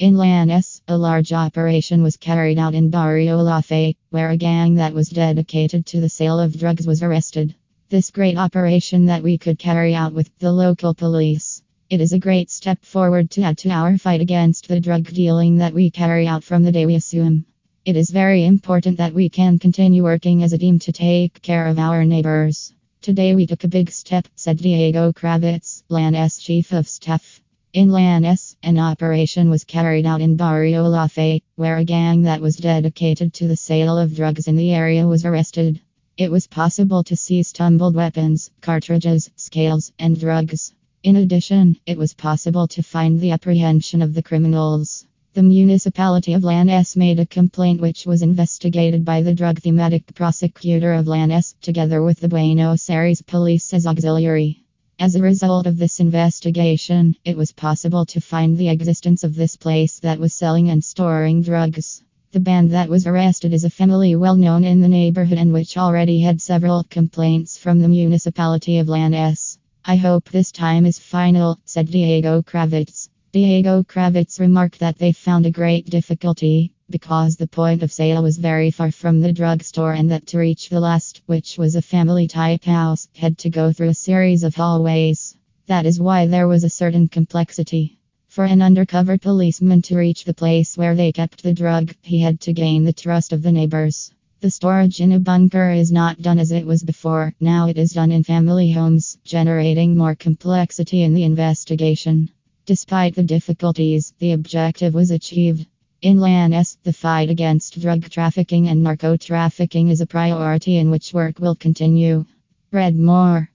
In Lanús, a large operation was carried out in Barrio Lafayette, where a gang that was dedicated to the sale of drugs was arrested. This great operation that we could carry out with the local police. It is a great step forward to add to our fight against the drug dealing that we carry out from the day we assume. It is very important that we can continue working as a team to take care of our neighbors. Today we took a big step, said Diego Kravetz, Lanús chief of staff. In Lanús, an operation was carried out in Barrio Lafayette, where a gang that was dedicated to the sale of drugs in the area was arrested. It was possible to seize tumbled weapons, cartridges, scales, and drugs. In addition, it was possible to find the apprehension of the criminals. The municipality of Lanús made a complaint which was investigated by the drug thematic prosecutor of Lanús, together with the Buenos Aires police as auxiliary. As a result of this investigation, it was possible to find the existence of this place that was selling and storing drugs. The band that was arrested is a family well known in the neighborhood and which already had several complaints from the municipality of Lanús. I hope this time is final, said Diego Kravetz. Diego Kravetz remarked that they found a great difficulty because the point of sale was very far from the drugstore and that to reach the last, which was a family type house, had to go through a series of hallways. That is why there was a certain complexity. For an undercover policeman to reach the place where they kept the drug, he had to gain the trust of the neighbors. The storage in a bunker is not done as it was before, now it is done in family homes, generating more complexity in the investigation. Despite the difficulties, the objective was achieved. In Lanús, the fight against drug trafficking and narco trafficking is a priority in which work will continue. Read more.